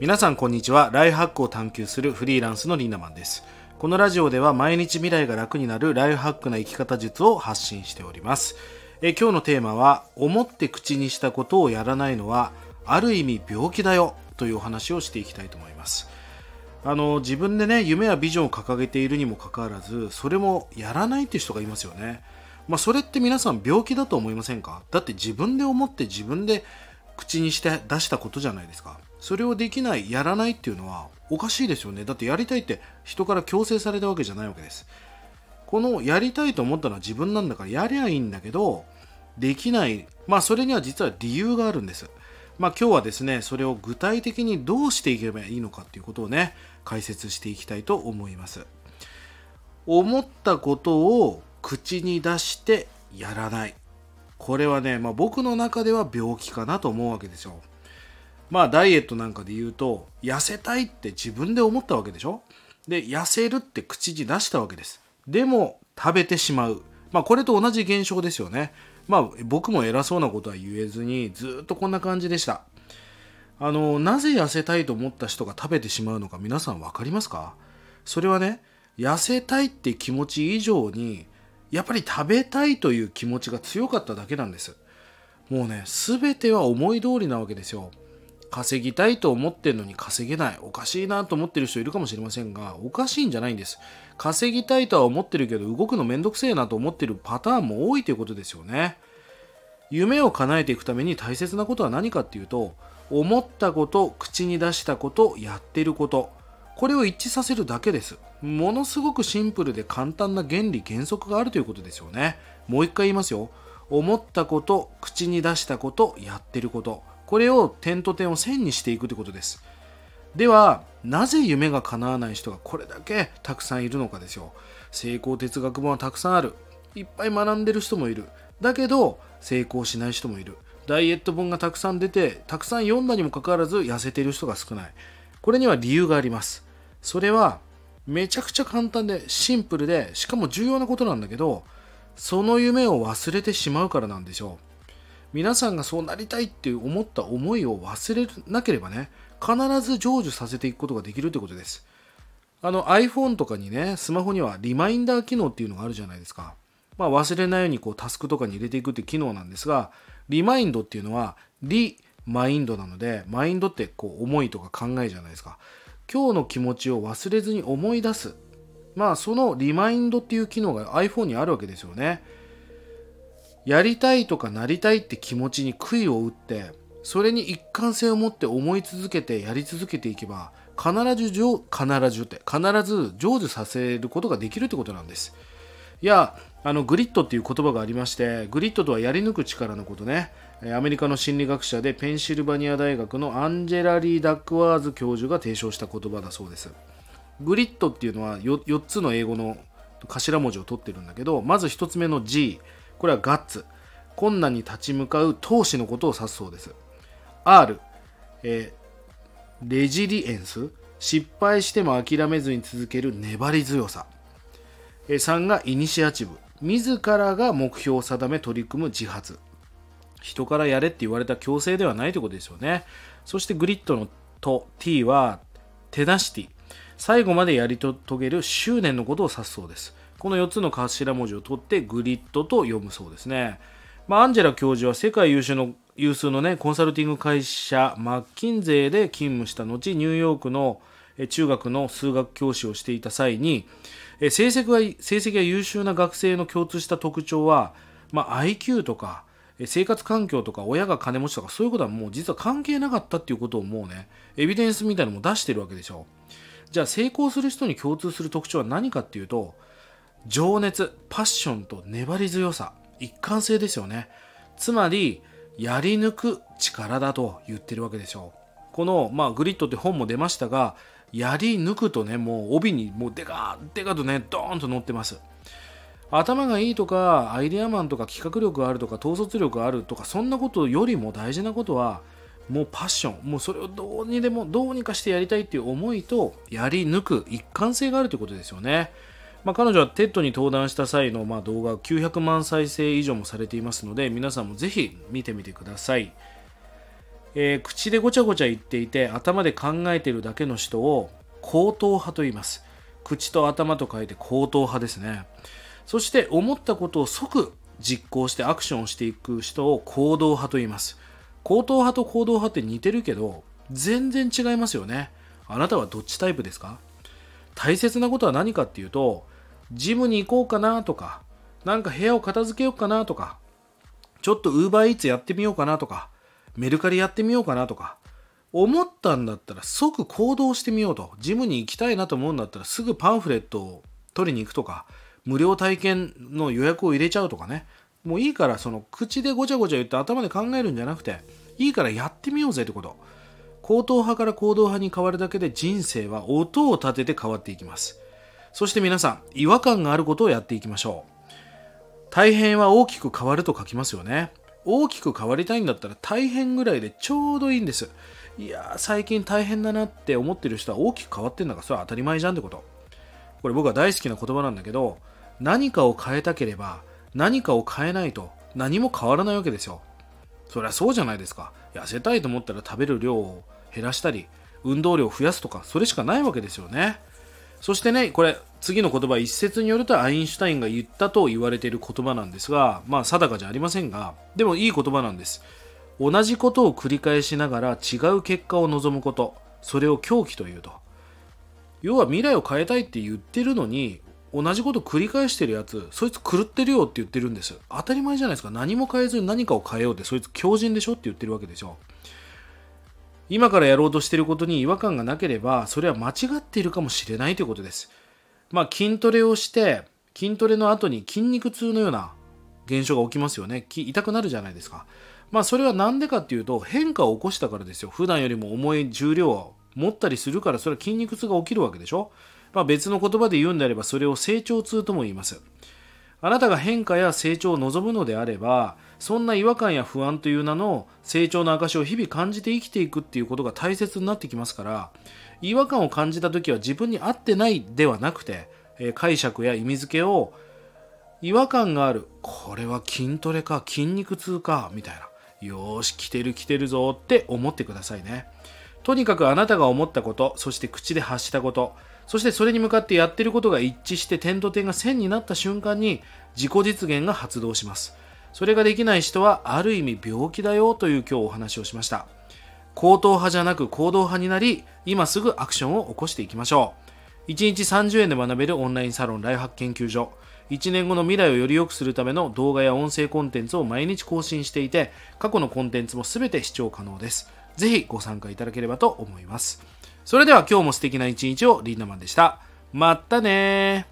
皆さんこんにちは。ライフハックを探求するフリーランスのリーナマンです。このラジオでは毎日未来が楽になるライフハックな生き方術を発信しております。え今日のテーマは思って口にしたことをやらないのはある意味病気だよというお話をしていきたいと思います。あの自分でね夢やビジョンを掲げているにもかかわらずそれもやらないっていう人がいますよね。まあそれって皆さん病気だと思いませんか？だって自分で思って自分で口にして出したことじゃないですか。それをできないやらないっていうのはおかしいですよね。だってやりたいって人から強制されたわけじゃないわけです。このやりたいと思ったのは自分なんだからやりゃいいんだけどできない。まあそれには実は理由があるんです。まあ今日はですねそれを具体的にどうしていけばいいのかっていうことをね解説していきたいと思います。思ったことを口に出してやらない。これはね、まあ、僕の中では病気かなと思うわけですよ。まあダイエットなんかで言うと痩せたいって自分で思ったわけでしょ？で痩せるって口に出したわけです。でも食べてしまう。まあこれと同じ現象ですよね。まあ僕も偉そうなことは言えずにずっとこんな感じでした。あのなぜ痩せたいと思った人が食べてしまうのか皆さん分かりますか？それはね痩せたいって気持ち以上にやっぱり食べたいという気持ちが強かっただけなんです。もうね全ては思い通りなわけですよ。稼ぎたいと思ってるのに稼げない。おかしいなと思ってる人いるかもしれませんがおかしいんじゃないんです。稼ぎたいとは思ってるけど動くのめんどくせえなと思ってるパターンも多いということですよね。夢を叶えていくために大切なことは何かっていうと思ったこと口に出したことやってること。これを一致させるだけです。ものすごくシンプルで簡単な原理原則があるということですよね。もう一回言いますよ。思ったこと口に出したことやってること。これを点と点を線にしていくということです。ではなぜ夢が叶わない人がこれだけたくさんいるのかですよ。成功哲学本はたくさんある。いっぱい学んでる人もいる。だけど成功しない人もいる。ダイエット本がたくさん出てたくさん読んだにもかかわらず痩せてる人が少ない。これには理由があります。それはめちゃくちゃ簡単でシンプルでしかも重要なことなんだけどその夢を忘れてしまうからなんでしょう。皆さんがそうなりたいって思った思いを忘れなければね必ず成就させていくことができるということです。あの iPhone とかにねスマホにはリマインダー機能っていうのがあるじゃないですか。まあ、忘れないようにこうタスクとかに入れていくって機能なんですがリマインドっていうのはリマインドなのでマインドってこう思いとか考えじゃないですか。今日の気持ちを忘れずに思い出す。まあそのリマインドっていう機能が iPhone にあるわけですよね。やりたいとかなりたいって気持ちに杭を打ってそれに一貫性を持って思い続けてやり続けていけば必ず必ずって必ず成就させることができるってことなんです。いやあのグリッドっていう言葉がありましてグリッドとはやり抜く力のことね。アメリカの心理学者でペンシルバニア大学のアンジェラ・リー・ダックワース教授が提唱した言葉だそうです。 GRIT っていうのは 4, 4つの英語の頭文字を取ってるんだけどまず1つ目の G これはガッツ。困難に立ち向かう闘志のことを指すそうです。R、えー、レジリエンス。失敗しても諦めずに続ける粘り強さ。3がイニシアチブ。自らが目標を定め取り組む自発。人からやれって言われた強制ではないということですよね。そしてグリッドのと T はテナシティ。最後までやり遂げる執念のことを指すそうです。この4つの頭文字を取ってグリッドと読むそうですね。まあ、アンジェラ教授は世界有数の有数のね、コンサルティング会社マッキンゼーで勤務した後、ニューヨークの中学の数学教師をしていた際に、成績が成績が優秀な学生の共通した特徴は、まあ、IQ とか生活環境とか親が金持ちとかそういうことはもう実は関係なかったっていうことをもうねエビデンスみたいなのも出してるわけでしょじゃあ成功する人に共通する特徴は何かっていうと情熱パッションと粘り強さ一貫性ですよね。つまりやり抜く力だと言ってるわけでしょう。この、まあ、グリッドって本も出ましたがやり抜くとねもう帯にもうデカデカとねドーンと乗ってます。頭がいいとかアイデアマンとか企画力があるとか統率力があるとかそんなことよりも大事なことはもうパッションもうそれをどうにでもどうにかしてやりたいっていう思いとやり抜く一貫性があるということですよね。まあ、彼女は TED に登壇した際のまあ動画900万再生以上もされていますので皆さんもぜひ見てみてください。えー、口でごちゃごちゃ言っていて頭で考えているだけの人を口頭派と言います。口と頭と書いて口頭派ですね。そして思ったことを即実行してアクションをしていく人を行動派と言います。口頭派と行動派って似てるけど全然違いますよね。あなたはどっちタイプですか？大切なことは何かっていうとジムに行こうかなとかなんか部屋を片付けようかなとかちょっとウーバーイーツやってみようかなとかメルカリやってみようかなとか思ったんだったら即行動してみようと。ジムに行きたいなと思うんだったらすぐパンフレットを取りに行くとか無料体験の予約を入れちゃうとかね。もういいからその口でごちゃごちゃ言って頭で考えるんじゃなくていいからやってみようぜってこと。行動派から行動派に変わるだけで人生は音を立てて変わっていきます。そして皆さん違和感があることをやっていきましょう。大変は大きく変わると書きますよね。大きく変わりたいんだったら大変ぐらいでちょうどいいんです。いや最近大変だなって思ってる人は大きく変わってんだからそれは当たり前じゃんってこと。これ僕は大好きな言葉なんだけど何かを変えたければ何かを変えないと何も変わらないわけですよ。そりゃそうじゃないですか。痩せたいと思ったら食べる量を減らしたり運動量を増やすとかそれしかないわけですよね。そしてねこれ次の言葉一説によるとアインシュタインが言ったと言われている言葉なんですがまあ定かじゃありませんがでもいい言葉なんです。同じことを繰り返しながら違う結果を望むことそれを狂気というと。要は未来を変えたいって言ってるのに同じこと繰り返してるやつそいつ狂ってるよって言ってるんです。当たり前じゃないですか。何も変えずに何かを変えようってそいつ強靭でしょって言ってるわけですよ今からやろうとしていることに違和感がなければそれは間違っているかもしれないということです。まあ筋トレをして筋トレの後に筋肉痛のような現象が起きますよね。痛くなるじゃないですか。まあそれは何でかっていうと変化を起こしたからですよ。普段よりも重い重量を持ったりするからそれは筋肉痛が起きるわけでしょ。まあ、別の言葉で言うんであればそれを成長痛とも言います。あなたが変化や成長を望むのであればそんな違和感や不安という名の成長の証を日々感じて生きていくっていうことが大切になってきますから違和感を感じた時は自分に合ってないではなくて、え解釈や意味付けを違和感があるこれは筋トレか筋肉痛かみたいなよし来てる来てるぞって思ってくださいね。とにかくあなたが思ったことそして口で発したことそしてそれに向かってやってることが一致して点と点が線になった瞬間に自己実現が発動します。それができない人はある意味病気だよという今日お話をしました。行動派じゃなく行動派になり、今すぐアクションを起こしていきましょう。1日30円で学べるオンラインサロンライフハック研究所。1年後の未来をより良くするための動画や音声コンテンツを毎日更新していて、過去のコンテンツも全て視聴可能です。ぜひご参加いただければと思います。それでは今日も素敵な一日をリーダマンでした。またね